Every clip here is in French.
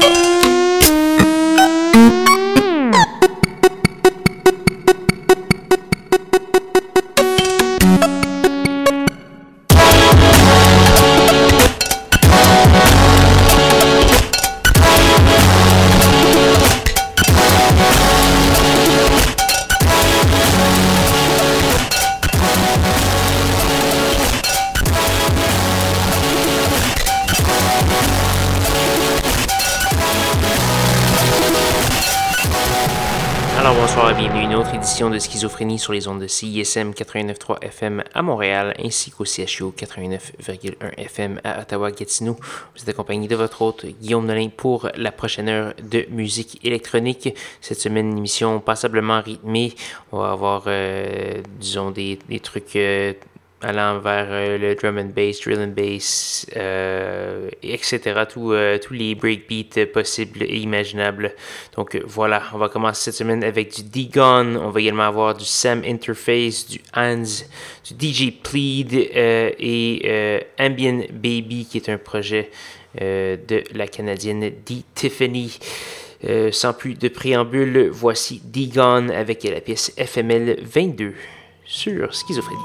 de Sur les ondes de CISM 89.3 FM à Montréal ainsi qu'au CHU 89.1 FM à Ottawa-Gatineau. Vous êtes accompagné de votre hôte Guillaume Nolin pour la prochaine heure de musique électronique. Cette semaine, une émission passablement rythmée. On va avoir, euh, disons, des, des trucs euh, allant vers euh, le drum and bass, drill and bass, euh, etc. Euh, tous les breakbeats possibles et imaginables. Donc voilà, on va commencer cette semaine avec du D-Gun. On va également avoir du Sam Interface, du Hans, du DJ Plead et Ambient Baby qui est un projet de la Canadienne D. Tiffany. sans plus de préambule, voici D-Gun avec la pièce FML 22 sur schizophrénie.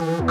Mm-hmm.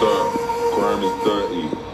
thug, grimy 30.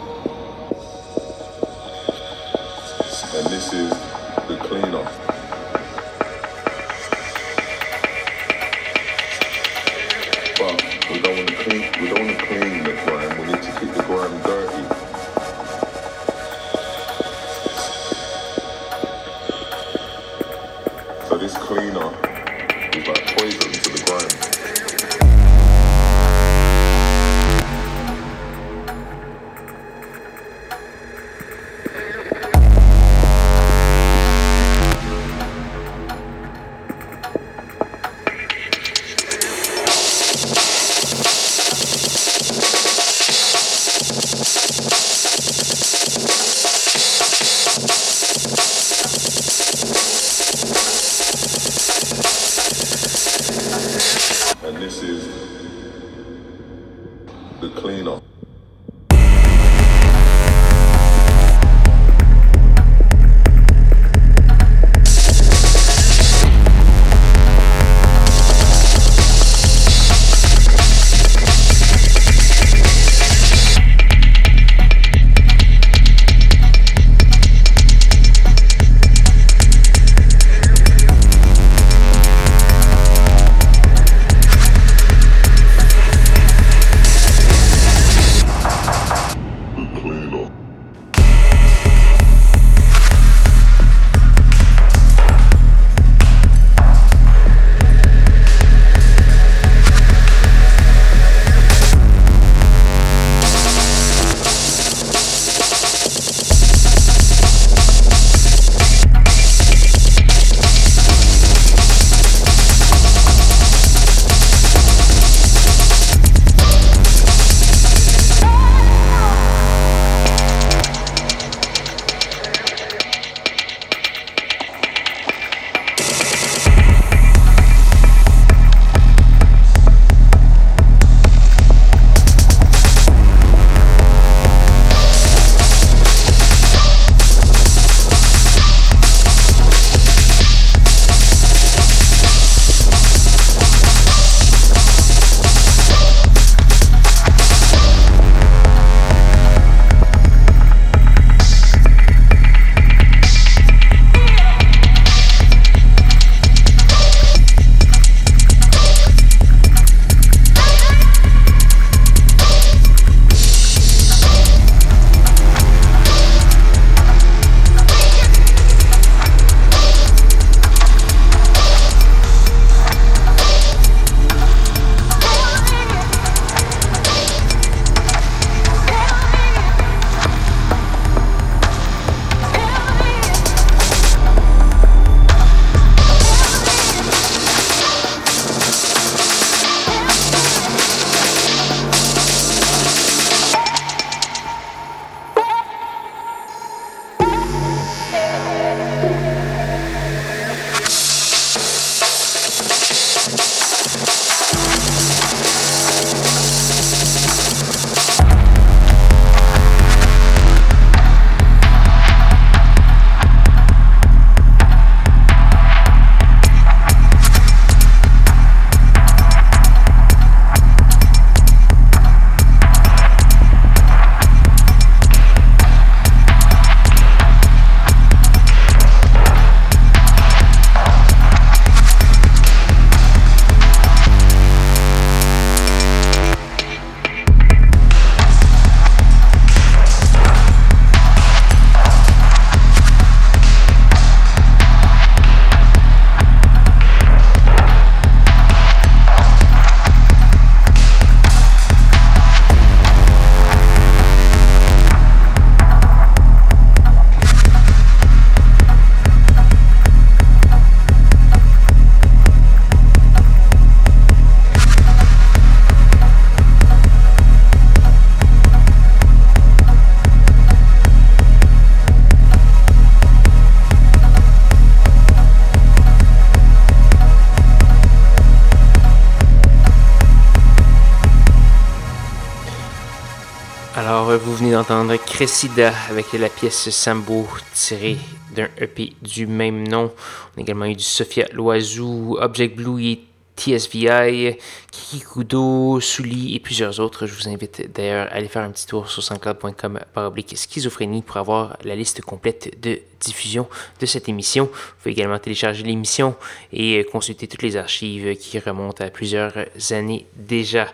D'entendre Cressida avec la pièce Sambo tirée d'un EP du même nom. On a également eu du Sophia Loiseau, Object Blue et TSVI, Kikudo, Souli et plusieurs autres. Je vous invite d'ailleurs à aller faire un petit tour sur soundcloud.com par oblique schizophrénie pour avoir la liste complète de diffusion de cette émission. Vous pouvez également télécharger l'émission et consulter toutes les archives qui remontent à plusieurs années déjà.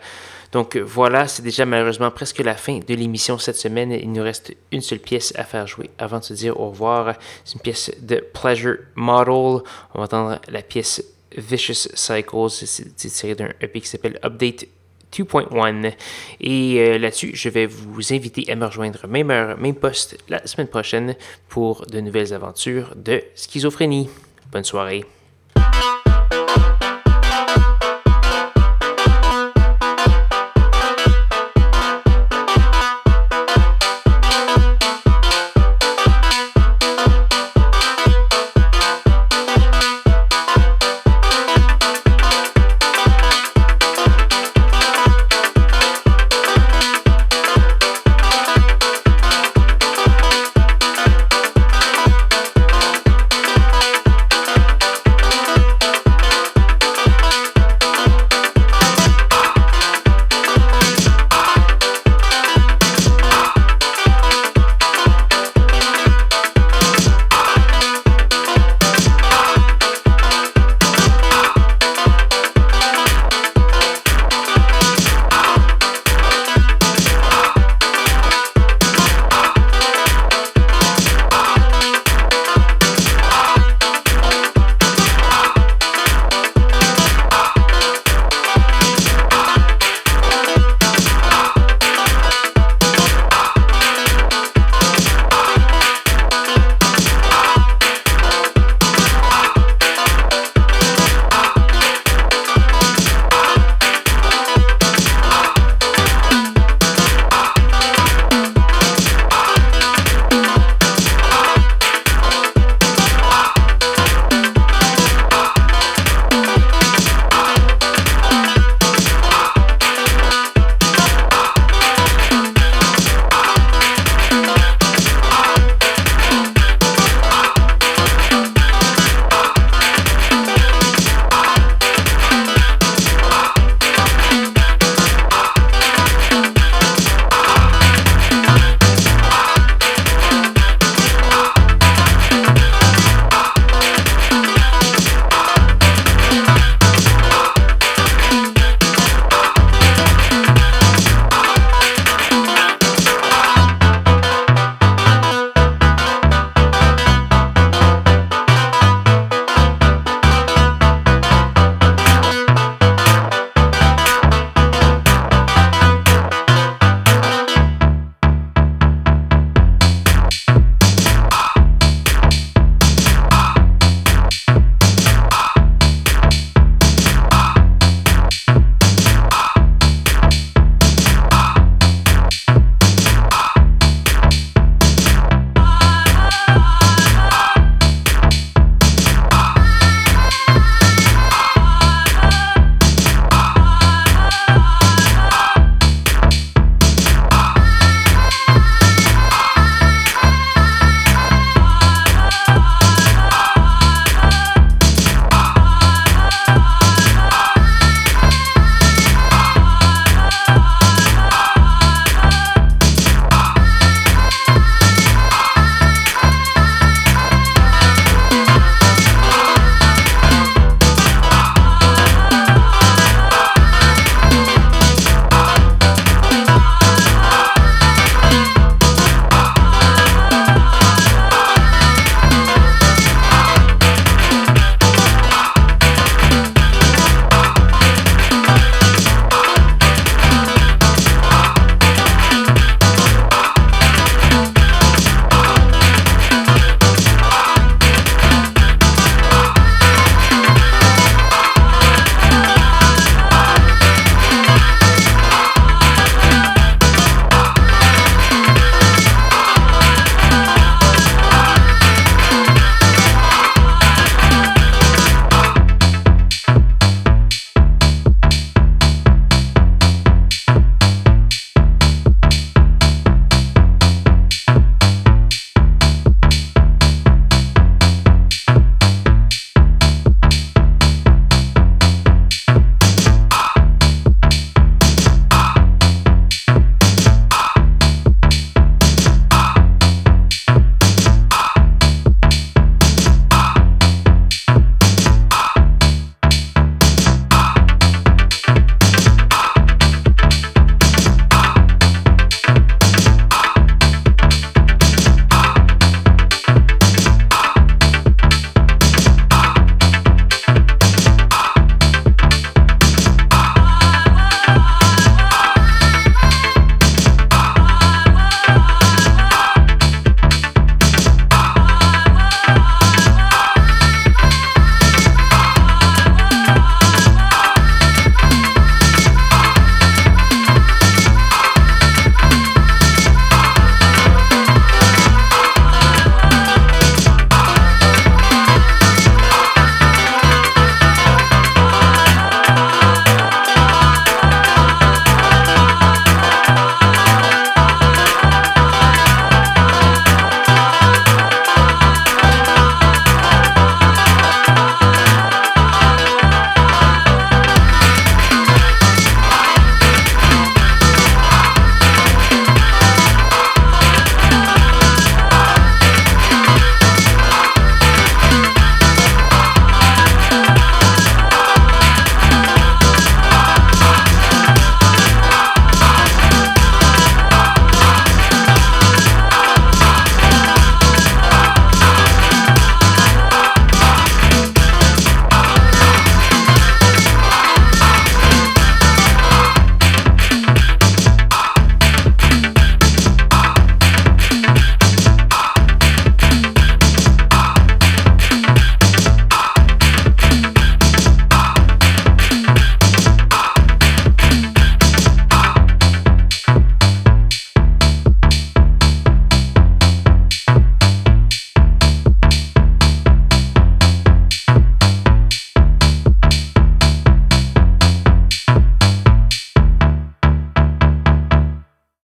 Donc voilà, c'est déjà malheureusement presque la fin de l'émission cette semaine. Il nous reste une seule pièce à faire jouer avant de se dire au revoir. C'est une pièce de Pleasure Model. On va entendre la pièce Vicious Cycles. C'est tiré d'un EP qui s'appelle Update 2.1. Et euh, là-dessus, je vais vous inviter à me rejoindre même heure, même poste la semaine prochaine pour de nouvelles aventures de schizophrénie. Bonne soirée.